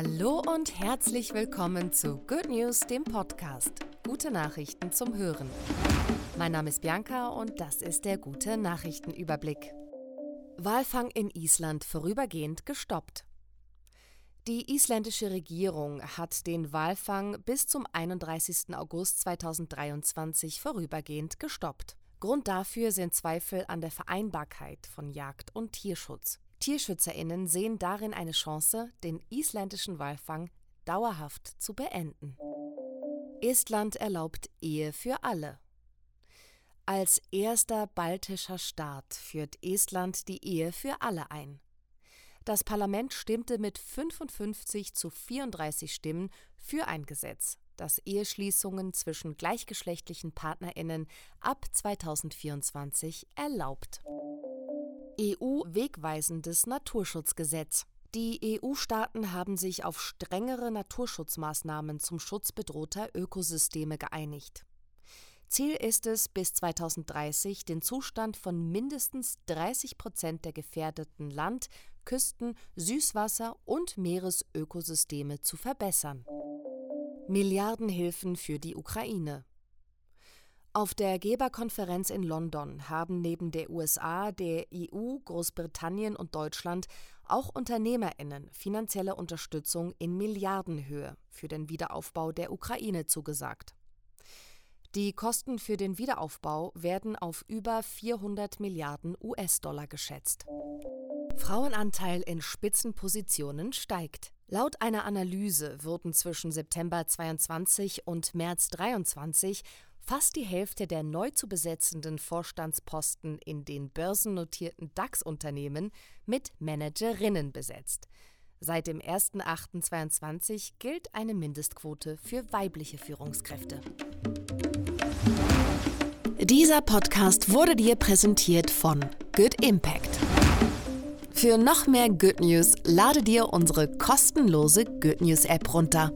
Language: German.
Hallo und herzlich willkommen zu Good News, dem Podcast. Gute Nachrichten zum Hören. Mein Name ist Bianca und das ist der gute Nachrichtenüberblick. Walfang in Island vorübergehend gestoppt. Die isländische Regierung hat den Walfang bis zum 31. August 2023 vorübergehend gestoppt. Grund dafür sind Zweifel an der Vereinbarkeit von Jagd und Tierschutz. Tierschützerinnen sehen darin eine Chance, den isländischen Walfang dauerhaft zu beenden. Estland erlaubt Ehe für alle. Als erster baltischer Staat führt Estland die Ehe für alle ein. Das Parlament stimmte mit 55 zu 34 Stimmen für ein Gesetz, das Eheschließungen zwischen gleichgeschlechtlichen Partnerinnen ab 2024 erlaubt. EU-wegweisendes Naturschutzgesetz. Die EU-Staaten haben sich auf strengere Naturschutzmaßnahmen zum Schutz bedrohter Ökosysteme geeinigt. Ziel ist es, bis 2030 den Zustand von mindestens 30 Prozent der gefährdeten Land-, Küsten-, Süßwasser- und Meeresökosysteme zu verbessern. Milliardenhilfen für die Ukraine. Auf der Geberkonferenz in London haben neben der USA, der EU, Großbritannien und Deutschland auch Unternehmerinnen finanzielle Unterstützung in Milliardenhöhe für den Wiederaufbau der Ukraine zugesagt. Die Kosten für den Wiederaufbau werden auf über 400 Milliarden US-Dollar geschätzt. Frauenanteil in Spitzenpositionen steigt. Laut einer Analyse wurden zwischen September 22 und März 23 fast die Hälfte der neu zu besetzenden Vorstandsposten in den börsennotierten DAX-Unternehmen mit Managerinnen besetzt. Seit dem 1.8.22 gilt eine Mindestquote für weibliche Führungskräfte. Dieser Podcast wurde dir präsentiert von Good Impact. Für noch mehr Good News lade dir unsere kostenlose Good News App runter.